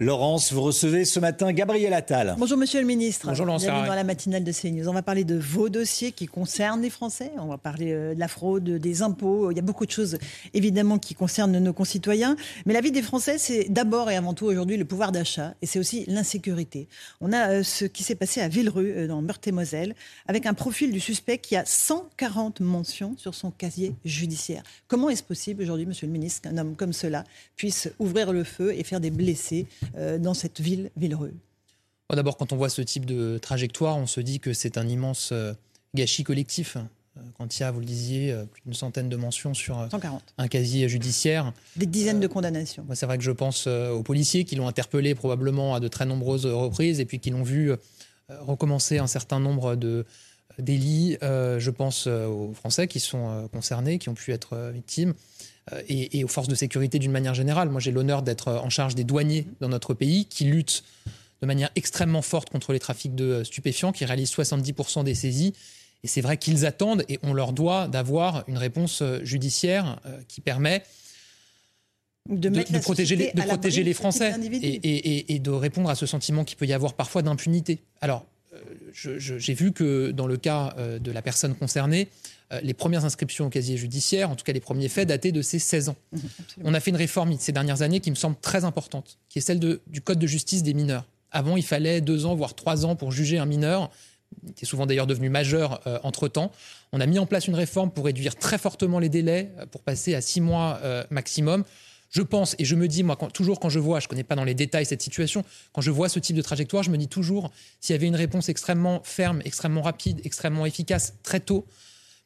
Laurence, vous recevez ce matin Gabriel Attal. Bonjour Monsieur le Ministre. Bonjour Laurence. Bienvenue dans la matinale de CNews. On va parler de vos dossiers qui concernent les Français. On va parler euh, de la fraude, des impôts. Il y a beaucoup de choses évidemment qui concernent nos concitoyens. Mais la vie des Français, c'est d'abord et avant tout aujourd'hui le pouvoir d'achat et c'est aussi l'insécurité. On a euh, ce qui s'est passé à Villerue euh, dans Meurthe-et-Moselle avec un profil du suspect qui a 140 mentions sur son casier judiciaire. Comment est-ce possible aujourd'hui, Monsieur le Ministre, qu'un homme comme cela puisse ouvrir le feu et faire des blessés dans cette ville, Villereux D'abord, quand on voit ce type de trajectoire, on se dit que c'est un immense euh, gâchis collectif. Euh, Quand il y a, vous le disiez, plus d'une centaine de mentions sur 140. un casier judiciaire. Des dizaines de condamnations. C'est vrai que je pense aux policiers qui l'ont interpellé probablement à de très nombreuses reprises et puis qui l'ont vu recommencer un certain nombre de délits. Je pense aux Français qui sont concernés, qui ont pu être victimes. Euh, et, et, aux forces de sécurité d'une manière générale. Moi, j'ai l'honneur d'être en charge des douaniers dans notre pays qui luttent de manière extrêmement forte contre les trafics de stupéfiants, qui réalisent 70% des saisies. Et c'est vrai qu'ils attendent et on leur doit d'avoir une réponse euh, judiciaire euh, qui permet de, de, de protéger, les, de protéger les Français et, et, et, de répondre à ce sentiment qu'il peut y avoir parfois d'impunité. Alors, j'ai vu que dans le cas de la personne concernée, euh, les premières inscriptions au casier judiciaire, en tout cas les premiers faits, dataient de ses 16 ans. Mmh, On a fait une réforme ces dernières années qui me semble très importante, qui est celle de, du Code de justice des mineurs. Avant, il fallait deux ans, voire trois ans pour juger un mineur, qui est souvent d'ailleurs devenu majeur euh, entre-temps. On a mis en place une réforme pour réduire très fortement les délais, euh, pour passer à six mois euh, maximum. Je pense et je me dis, moi, quand, toujours quand je vois, je ne connais pas dans les détails cette situation, quand je vois ce type de trajectoire, je me dis toujours, s'il y avait une réponse extrêmement ferme, extrêmement rapide, extrêmement efficace, très tôt,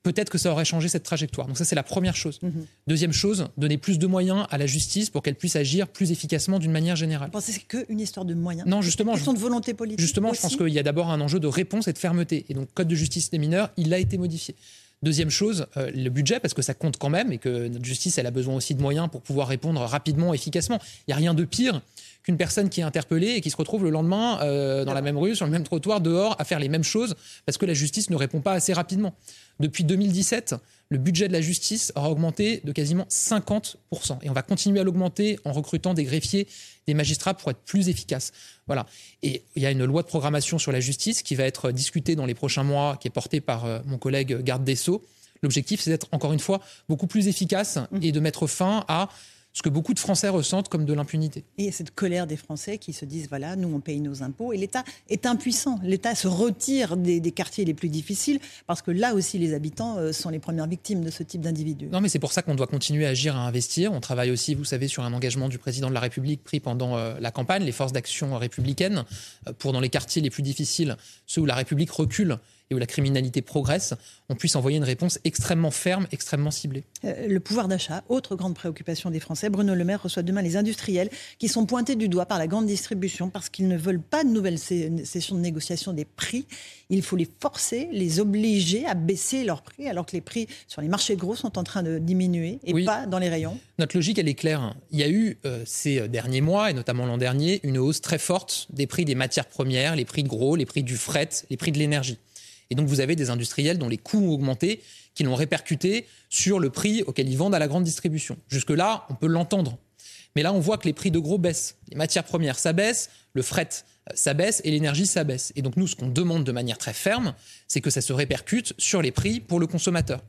peut-être que ça aurait changé cette trajectoire. Donc ça, c'est la première chose. Mmh. Deuxième chose, donner plus de moyens à la justice pour qu'elle puisse agir plus efficacement d'une manière générale. Vous pensez que c'est qu'une histoire de moyens? Non, justement. Une question de volonté politique Justement, aussi je pense qu'il y a d'abord un enjeu de réponse et de fermeté. Et donc, Code de justice des mineurs, il a été modifié. Deuxième chose, euh, le budget, parce que ça compte quand même et que notre justice, elle a besoin aussi de moyens pour pouvoir répondre rapidement, efficacement. Il n'y a rien de pire qu'une personne qui est interpellée et qui se retrouve le lendemain euh, dans la même rue, sur le même trottoir, dehors, à faire les mêmes choses parce que la justice ne répond pas assez rapidement. Depuis 2017, le budget de la justice aura augmenté de quasiment 50%. Et on va continuer à l'augmenter en recrutant des greffiers, des magistrats pour être plus efficaces. Voilà. Et il y a une loi de programmation sur la justice qui va être discutée dans les prochains mois, qui est portée par euh, mon collègue garde des Sceaux. L'objectif, c'est d'être, encore une fois, beaucoup plus efficace et de mettre fin à ce que beaucoup de Français ressentent comme de l'impunité. Et cette colère des Français qui se disent voilà, nous on paye nos impôts et l'État est impuissant. L'État se retire des, des, quartiers les plus difficiles parce que là aussi les habitants euh, sont les premières victimes de ce type d'individus. Non, mais c'est pour ça qu'on doit continuer à agir, à investir. On travaille aussi, vous savez, sur un engagement du président de la République pris pendant euh, la campagne, les forces d'action républicaines, euh, pour dans les quartiers les plus difficiles, ceux où la République recule et où la criminalité progresse, on puisse envoyer une réponse extrêmement ferme, extrêmement ciblée. Euh, le pouvoir d'achat, autre grande préoccupation des Français. Bruno Le Maire reçoit demain les industriels qui sont pointés du doigt par la grande distribution parce qu'ils ne veulent pas de nouvelles sessions de négociation des prix. Il faut les forcer, les obliger à baisser leurs prix alors que les prix sur les marchés gros sont en train de diminuer et oui. pas dans les rayons. Notre logique, elle est claire. Il y a eu euh, ces derniers mois, et notamment l'an dernier, une hausse très forte des prix des matières premières, les prix de gros, les prix du fret, les prix de l'énergie. Et donc, vous avez des industriels dont les coûts ont augmenté, qui l'ont répercuté sur le prix auquel ils vendent à la grande distribution. Jusque-là, on peut l'entendre. Mais là, on voit que les prix de gros baissent. Les matières premières, ça baisse, le fret, ça baisse, et l'énergie, ça baisse. Et donc, nous, ce qu'on demande de manière très ferme, c'est que ça se répercute sur les prix pour le consommateur.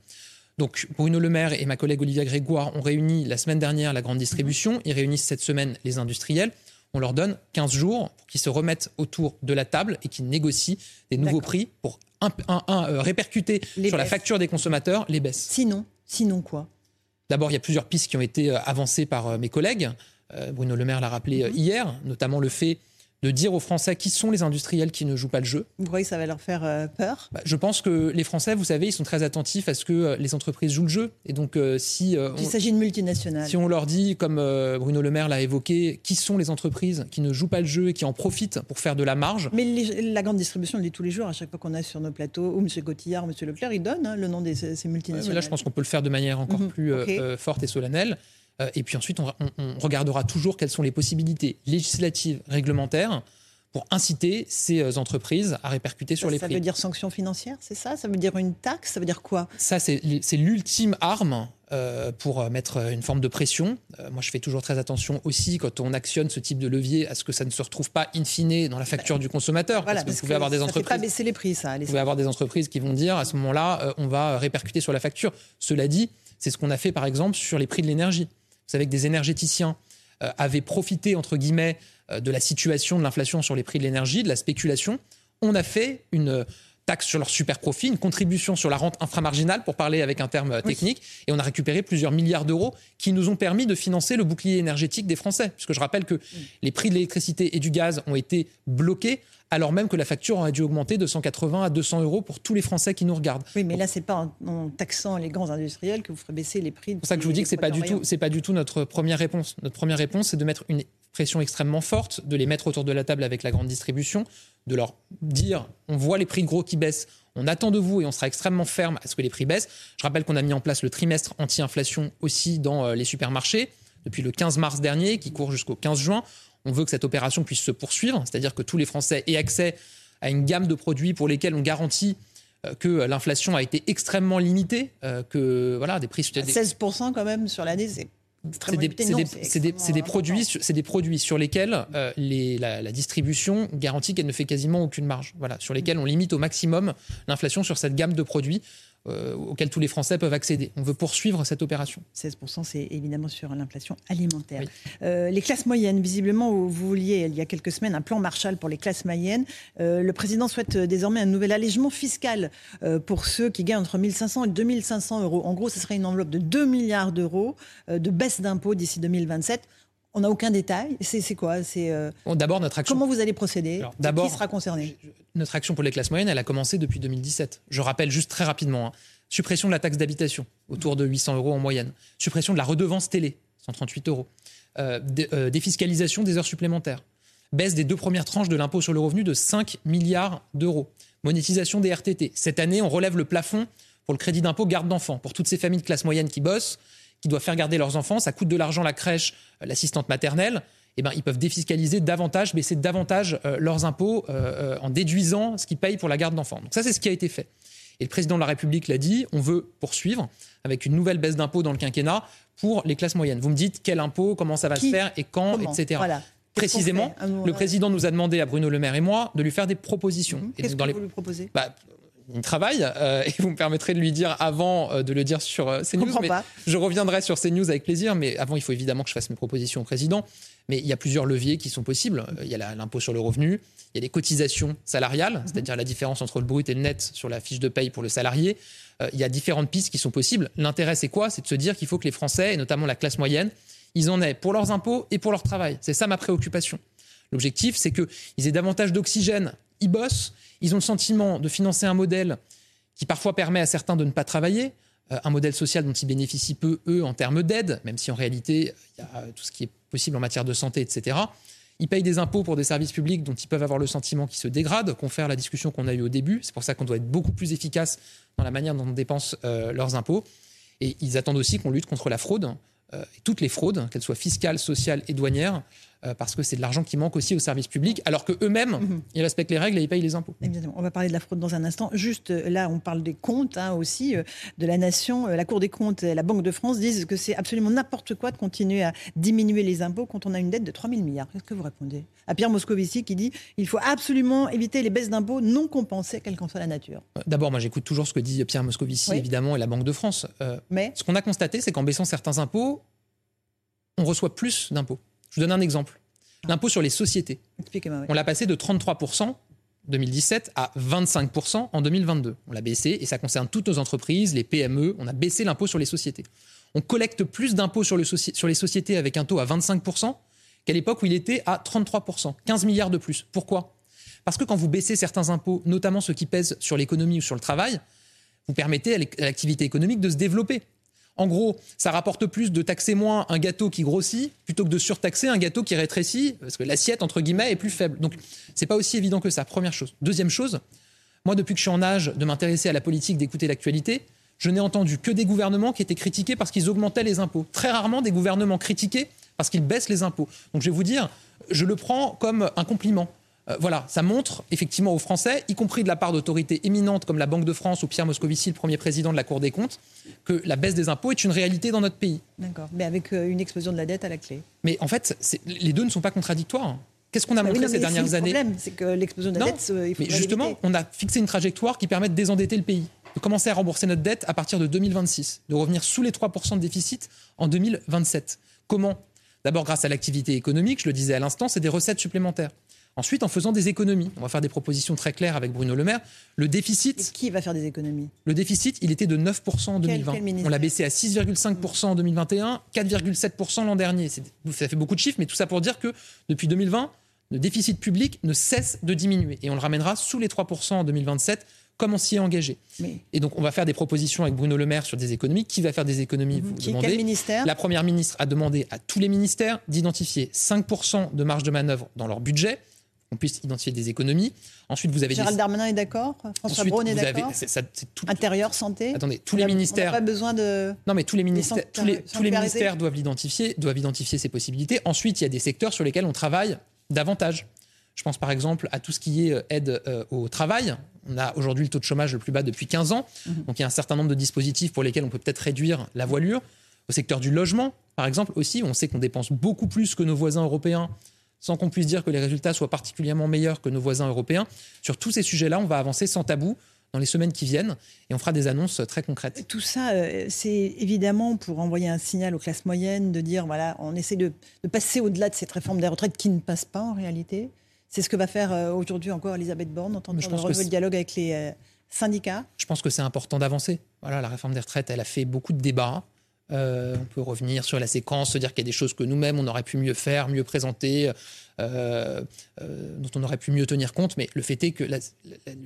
Donc, Bruno Le Maire et ma collègue Olivia Grégoire ont réuni la semaine dernière la grande distribution. Ils réunissent cette semaine les industriels on leur donne 15 jours pour qu'ils se remettent autour de la table et qu'ils négocient des nouveaux prix pour un, un, un, euh, répercuter Les sur la facture des consommateurs les baisses. Sinon, sinon quoi? D'abord, il y a plusieurs pistes qui ont été euh, avancées par euh, mes collègues. Bruno Le Maire l'a rappelé euh, hier, notamment le fait de dire aux Français qui sont les industriels qui ne jouent pas le jeu. Vous croyez que ça va leur faire euh, peur? Bah, Je pense que les Français, vous savez, ils sont très attentifs à ce que euh, les entreprises jouent le jeu. Et donc, euh, si il s'agit de multinationales, si on leur dit, comme Bruno Le Maire l'a évoqué, qui sont les entreprises qui ne jouent pas le jeu et qui en profitent pour faire de la marge. Mais la grande distribution le dit tous les jours, à chaque fois qu'on a sur nos plateaux, ou M. Cotillard, ou M. Leclerc, ils donnent hein, le nom de ces multinationales. là, je pense qu'on peut le faire de manière encore mhm. plus forte et solennelle. Et puis ensuite, on, on regardera toujours quelles sont les possibilités législatives, réglementaires pour inciter ces euh, entreprises à répercuter sur les prix. Ça veut dire sanctions financières, c'est ça? Ça veut dire une taxe? Ça veut dire quoi? Ça, c'est l'ultime arme euh, pour euh, mettre une forme de pression. moi, je fais toujours très attention aussi quand on actionne ce type de levier à ce que ça ne se retrouve pas in fine dans la facture bah, du consommateur. Voilà, parce que vous pouvez avoir des entreprises. Fait pas baisser les prix, ça. Vous pouvez avoir des entreprises qui vont dire à ce moment-là, on va répercuter sur la facture. Cela dit, c'est ce qu'on a fait par exemple sur les prix de l'énergie. Vous savez que des énergéticiens avaient profité entre guillemets euh, de la situation de l'inflation sur les prix de l'énergie, de la spéculation. On a fait une taxe sur leur super profit, une contribution sur la rente inframarginale, pour parler avec un terme technique, et on a récupéré plusieurs milliards d'euros qui nous ont permis de financer le bouclier énergétique des Français. Puisque je rappelle que les prix de l'électricité et du gaz ont été bloqués alors même que la facture aurait dû augmenter de 180 à 200 euros pour tous les Français qui nous regardent. Oui, mais là, c'est pas en, taxant les grands industriels que vous ferez baisser les prix. C'est pour ça que je vous dis que c'est pas du tout, c'est pas du tout notre première réponse. Notre première réponse, c'est de mettre une pression extrêmement forte, de les mettre autour de la table avec la grande distribution, de leur dire, on voit les prix gros qui baissent, on attend de vous et on sera extrêmement ferme à ce que les prix baissent. Je rappelle qu'on a mis en place le trimestre anti-inflation aussi dans euh, les supermarchés depuis le 15 mars dernier, qui court jusqu'au 15 juin. On veut que cette opération puisse se poursuivre, c'est-à-dire que tous les Français aient accès à une gamme de produits pour lesquels on garantit euh, que l'inflation a été extrêmement limitée, euh, que voilà des prix 16% quand même sur l'année, c'est c'est des, produits, c'est des produits sur lesquels euh, la, distribution garantit qu'elle ne fait quasiment aucune marge. Voilà, sur lesquels on limite au maximum l'inflation sur cette gamme de produits. Euh, auxquels tous les Français peuvent accéder. On veut poursuivre cette opération. 16%, c'est évidemment sur l'inflation alimentaire. Euh, les classes moyennes, visiblement, vous vouliez, il y a quelques semaines, un plan Marshall pour les classes moyennes. Euh, le président souhaite désormais un nouvel allègement fiscal pour ceux qui gagnent entre 1500 et 2500 euros. En gros, ce serait une enveloppe de 2 milliards d'euros de baisse d'impôts d'ici 2027. On n'a aucun détail. C'est quoi? C'est d'abord notre action. Comment vous allez procéder? D'abord, qui sera concerné? Notre action pour les classes moyennes, elle a commencé depuis 2017. Je rappelle juste très rapidement hein. suppression de la taxe d'habitation, autour de 800 euros en moyenne. Suppression de la redevance télé, 138 euros. Euh, euh, défiscalisation des heures supplémentaires. Baisse des deux premières tranches de l'impôt sur le revenu de 5 milliards d'euros. Monétisation des RTT. Cette année, on relève le plafond pour le crédit d'impôt garde d'enfants. Pour toutes ces familles de classe moyenne qui bossent, qui doivent faire garder leurs enfants, ça coûte de l'argent la crèche, euh, l'assistante maternelle. Eh ben, ils peuvent défiscaliser davantage, baisser davantage euh, leurs impôts euh, en déduisant ce qu'ils payent pour la garde d'enfants. Donc ça, c'est ce qui a été fait. Et le président de la République l'a dit, on veut poursuivre avec une nouvelle baisse d'impôts dans le quinquennat pour les classes moyennes. Vous me dites quel impôt, comment ça va se faire et quand, etc. Précisément, le président nous a demandé à Bruno Le Maire et moi de lui faire des propositions. Mmh. Qu'est-ce que vous lui proposez? Bah, il travaille euh, et vous me permettrez de lui dire avant euh, de le dire sur euh, CNews. Mais pas. Je reviendrai sur CNews avec plaisir, mais avant il faut évidemment que je fasse mes propositions au président. Mais il y a plusieurs leviers qui sont possibles. Il y a l'impôt sur le revenu, il y a les cotisations salariales, mhm. c'est-à-dire la différence entre le brut et le net sur la fiche de paye pour le salarié. il y a différentes pistes qui sont possibles. L'intérêt c'est quoi? C'est de se dire qu'il faut que les Français, et notamment la classe moyenne, ils en aient pour leurs impôts et pour leur travail. C'est ça ma préoccupation. L'objectif, c'est qu'ils aient davantage d'oxygène, ils bossent, ils ont le sentiment de financer un modèle qui parfois permet à certains de ne pas travailler, euh, un modèle social dont ils bénéficient peu, eux, en termes d'aide, même si en réalité, il y a tout ce qui est possible en matière de santé, etc. Ils payent des impôts pour des services publics dont ils peuvent avoir le sentiment qu'ils se dégradent, confère la discussion qu'on a eue au début. C'est pour ça qu'on doit être beaucoup plus efficace dans la manière dont on dépense euh, leurs impôts. Et ils attendent aussi qu'on lutte contre la fraude, euh, toutes les fraudes, qu'elles soient fiscales, sociales et douanières, euh, parce que c'est de l'argent qui manque aussi aux services publics, alors qu'eux-mêmes, mhm. ils respectent les règles et ils payent les impôts. Évidemment. On va parler de la fraude dans un instant. Juste euh, là, on parle des comptes hein, aussi euh, de la nation. La Cour des comptes et la Banque de France disent que c'est absolument n'importe quoi de continuer à diminuer les impôts quand on a une dette de 3 000 milliards. Qu'est-ce que vous répondez à Pierre Moscovici qui dit il faut absolument éviter les baisses d'impôts non compensées, quelle qu'en soit la nature D'abord, moi j'écoute toujours ce que dit Pierre Moscovici, évidemment, et la Banque de France. Mais ce qu'on a constaté, c'est qu'en baissant certains impôts, on reçoit plus d'impôts. Je vous donne un exemple. L'impôt sur les sociétés. On l'a passé de 33% 2017 à 25% en 2022. On l'a baissé et ça concerne toutes nos entreprises, les PME. On a baissé l'impôt sur les sociétés. On collecte plus d'impôts sur, sur, les sociétés avec un taux à 25% qu'à l'époque où il était à 33%, 15 milliards de plus. Pourquoi? Parce que quand vous baissez certains impôts, notamment ceux qui pèsent sur l'économie ou sur le travail, vous permettez à l'activité économique de se développer. En gros, ça rapporte plus de taxer moins un gâteau qui grossit plutôt que de surtaxer un gâteau qui rétrécit, parce que l'assiette, entre guillemets, est plus faible. Donc, c'est pas aussi évident que ça, première chose. Deuxième chose, moi, depuis que je suis en âge de m'intéresser à la politique, d'écouter l'actualité, je n'ai entendu que des gouvernements qui étaient critiqués parce qu'ils augmentaient les impôts. Très rarement des gouvernements critiqués parce qu'ils baissent les impôts. Donc, je vais vous dire, je le prends comme un compliment. Euh, voilà, ça montre effectivement aux Français, y compris de la part d'autorités éminentes comme la Banque de France ou Pierre Moscovici, le premier président de la Cour des comptes, que la baisse des impôts est une réalité dans notre pays. D'accord, mais avec euh, une explosion de la dette à la clé. Mais en fait, les deux ne sont pas contradictoires. Qu'est-ce qu'on a bah montré ces dernières années Le problème, c'est que l'explosion de la dette, il faut Mais justement, on a fixé une trajectoire qui permet de désendetter le pays, de commencer à rembourser notre dette à partir de 2026, de revenir sous les 3% de déficit en 2027. Comment? D'abord grâce à l'activité économique, je le disais à l'instant, c'est des recettes supplémentaires. Ensuite, en faisant des économies, on va faire des propositions très claires avec Bruno Le Maire. Le déficit. qui va faire des économies? Le déficit, il était de 9% en 2020. on l'a baissé à 6,5% en 2021, 4,7% l'an dernier. Ça fait beaucoup de chiffres, mais tout ça pour dire que depuis 2020, le déficit public ne cesse de diminuer. Et on le ramènera sous les 3% en 2027 comme on s'y est engagé. Et donc, on va faire des propositions avec Bruno Le Maire sur des économies. Qui va faire des économies vous demandez. Quel ministère? La Première ministre a demandé à tous les ministères d'identifier 5% de marge de manœuvre dans leur budget on puisse identifier des économies. Ensuite, vous avez Gérald Darmanin est d'accord François Braun est d'accord Intérieur, santé Attendez, tous les ministères... On pas besoin de... Non, mais tous les ministères, tous les, tous les ministères doivent l'identifier, doivent identifier ces possibilités. Ensuite, il y a des secteurs sur lesquels on travaille davantage. Je pense par exemple à tout ce qui est euh, aide euh, au travail. On a aujourd'hui le taux de chômage le plus bas depuis 15 ans. Mhm. Donc il y a un certain nombre de dispositifs pour lesquels on peut peut-être réduire la voilure. Au secteur du logement, par exemple, aussi, on sait qu'on dépense beaucoup plus que nos voisins européens sans qu'on puisse dire que les résultats soient particulièrement meilleurs que nos voisins européens. Sur tous ces sujets-là, on va avancer sans tabou dans les semaines qui viennent et on fera des annonces très concrètes. Tout ça, euh, c'est évidemment pour envoyer un signal aux classes moyennes de dire voilà, on essaie de, passer au-delà de cette réforme des retraites qui ne passe pas en réalité. C'est ce que va faire euh, aujourd'hui encore Elisabeth Borne en tant que le dialogue avec les euh, syndicats. Je pense que c'est important d'avancer. Voilà, la réforme des retraites, elle a fait beaucoup de débats. Euh, on peut revenir sur la séquence, se dire qu'il y a des choses que nous-mêmes, on aurait pu mieux faire, mieux présenter, euh, euh, dont on aurait pu mieux tenir compte. Mais le fait est que le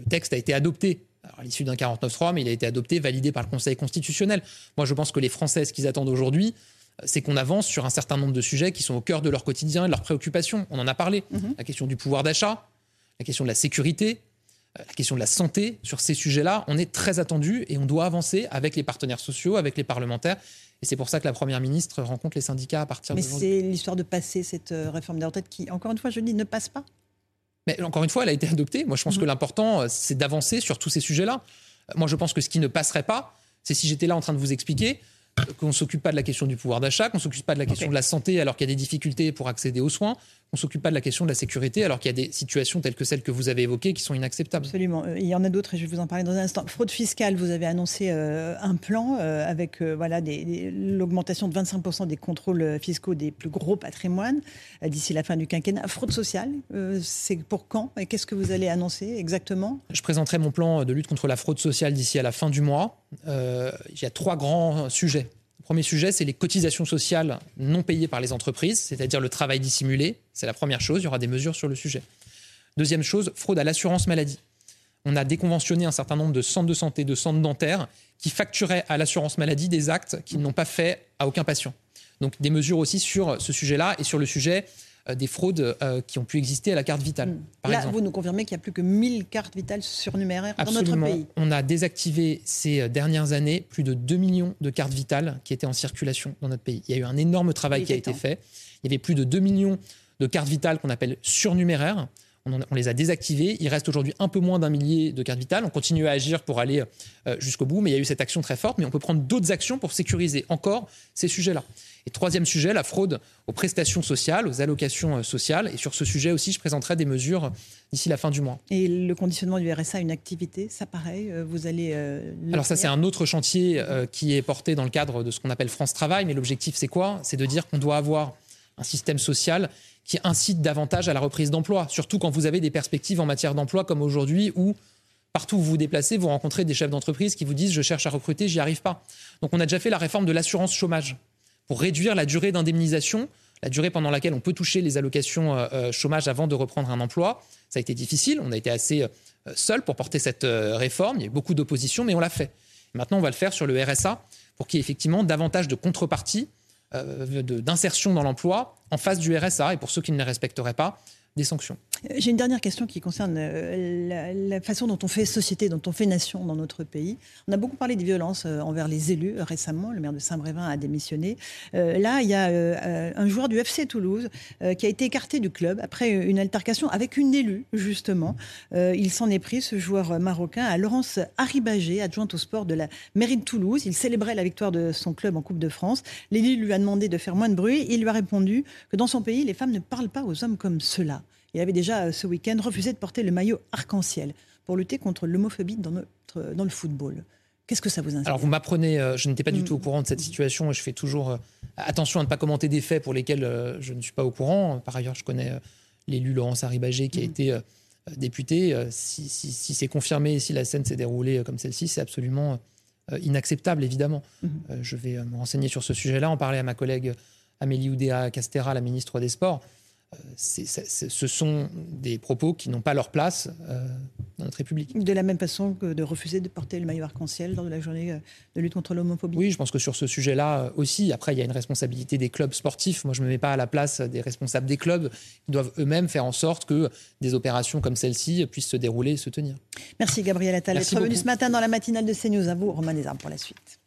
texte a été adopté à l'issue d'un 49.3, mais il a été adopté, validé par le Conseil constitutionnel. Moi, je pense que les Français, ce qu'ils attendent aujourd'hui, c'est qu'on avance sur un certain nombre de sujets qui sont au cœur de leur quotidien et de leurs préoccupations. On en a parlé. Mm-hmm. La question du pouvoir d'achat, la question de la sécurité, la question de la santé, sur ces sujets-là, on est très attendu et on doit avancer avec les partenaires sociaux, avec les parlementaires. Et c'est pour ça que la Première ministre rencontre les syndicats à partir de. Mais c'est l'histoire de passer cette euh, réforme des retraites qui, encore une fois, je dis, ne passe pas. Mais encore une fois, elle a été adoptée. Moi, je pense que mhm. l'important, euh, c'est d'avancer sur tous ces sujets-là. Moi, je pense que ce qui ne passerait pas, c'est si j'étais là en train de vous expliquer qu'on ne s'occupe pas de la question du pouvoir d'achat, qu'on ne s'occupe pas de la question de la santé alors qu'il y a des difficultés pour accéder aux soins, qu'on ne s'occupe pas de la question de la sécurité alors qu'il y a des situations telles que celles que vous avez évoquées qui sont inacceptables. Absolument. Euh, il y en a d'autres et je vais vous en parler dans un instant. Fraude fiscale, vous avez annoncé euh, un plan euh, avec voilà, l'augmentation de 25% des contrôles fiscaux des plus gros patrimoines d'ici la fin du quinquennat. Fraude sociale, c'est pour quand et qu'est-ce que vous allez annoncer exactement? Je présenterai mon plan de lutte contre la fraude sociale d'ici à la fin du mois. Il y a trois grands sujets Premier sujet, c'est les cotisations sociales non payées par les entreprises, c'est-à-dire le travail dissimulé. C'est la première chose, il y aura des mesures sur le sujet. Deuxième chose, fraude à l'assurance maladie. On a déconventionné un certain nombre de centres de santé, de centres dentaires qui facturaient à l'assurance maladie des actes qu'ils n'ont pas fait à aucun patient. Donc des mesures aussi sur ce sujet-là et sur le sujet euh, des fraudes euh, qui ont pu exister à la carte vitale. Hmm. Par Là, vous nous confirmez qu'il n'y a plus que 1000 cartes vitales surnuméraires dans notre pays. On a désactivé ces euh, dernières années plus de 2 millions de cartes vitales qui étaient en circulation dans notre pays. Il y a eu un énorme travail qui a été fait. Il y avait plus de 2 millions de cartes vitales qu'on appelle surnuméraires. On, les a désactivées. Il reste aujourd'hui un peu moins d'un millier de cartes vitales. On continue à agir pour aller jusqu'au bout, mais il y a eu cette action très forte. Mais on peut prendre d'autres actions pour sécuriser encore ces sujets-là. Et troisième sujet, la fraude aux prestations sociales, aux allocations euh, sociales. Et sur ce sujet aussi, je présenterai des mesures d'ici la fin du mois. Et le conditionnement du RSA à une activité, ça pareil, euh, vous allez... Euh, Alors ça, c'est un autre chantier qui est porté dans le cadre de ce qu'on appelle France Travail. Mais l'objectif, c'est quoi? C'est de dire qu'on doit avoir un système social qui incite davantage à la reprise d'emploi, surtout quand vous avez des perspectives en matière d'emploi comme aujourd'hui où partout où vous vous déplacez, vous rencontrez des chefs d'entreprise qui vous disent je cherche à recruter, j'y arrive pas. Donc on a déjà fait la réforme de l'assurance chômage pour réduire la durée d'indemnisation la durée pendant laquelle on peut toucher les allocations chômage avant de reprendre un emploi. Ça a été difficile, on a été assez seul pour porter cette réforme, il y a eu beaucoup d'opposition, mais on l'a fait. Maintenant, on va le faire sur le RSA pour qu'il y ait effectivement davantage de contreparties, d'insertion dans l'emploi en face du RSA. Et pour ceux qui ne les respecteraient pas, des sanctions. J'ai une dernière question qui concerne euh, la, façon dont on fait société, dont on fait nation dans notre pays. On a beaucoup parlé des violences euh, envers les élus euh, récemment. Le maire de Saint-Brévin a démissionné. là, il y a un joueur du FC Toulouse qui a été écarté du club après une altercation avec une élue, justement. il s'en est pris, ce joueur marocain, à Laurence Haribagé, adjointe au sport de la mairie de Toulouse. Il célébrait la victoire de son club en Coupe de France. L'élu lui a demandé de faire moins de bruit. Il lui a répondu que dans son pays, les femmes ne parlent pas aux hommes comme cela. Il avait déjà euh, ce week-end refusé de porter le maillot arc-en-ciel pour lutter contre l'homophobie dans, notre, dans le football. Qu'est-ce que ça vous inspire? Alors vous m'apprenez, euh, je n'étais pas du mm. tout au courant de cette situation et je fais toujours euh, attention à ne pas commenter des faits pour lesquels je ne suis pas au courant. Par ailleurs, je connais l'élu Laurence Haribagé qui a mm. été député. Si, si c'est confirmé, si la scène s'est déroulée comme celle-ci, c'est absolument inacceptable, évidemment. Mm. je vais me renseigner sur ce sujet-là, en parler à ma collègue Amélie Oudéa Castera, la ministre des Sports ce sont des propos qui n'ont pas leur place euh, dans notre République. De la même façon que de refuser de porter le maillot arc-en-ciel lors de la journée euh, de lutte contre l'homophobie Oui, je pense que sur ce sujet-là aussi, après, il y a une responsabilité des clubs sportifs. Moi, je ne me mets pas à la place des responsables des clubs qui doivent eux-mêmes faire en sorte que des opérations comme celle-ci puissent se dérouler et se tenir. Merci Gabriel Attal d'être venu ce matin dans la matinale de CNews. À vous, Romain Desarmes, pour la suite.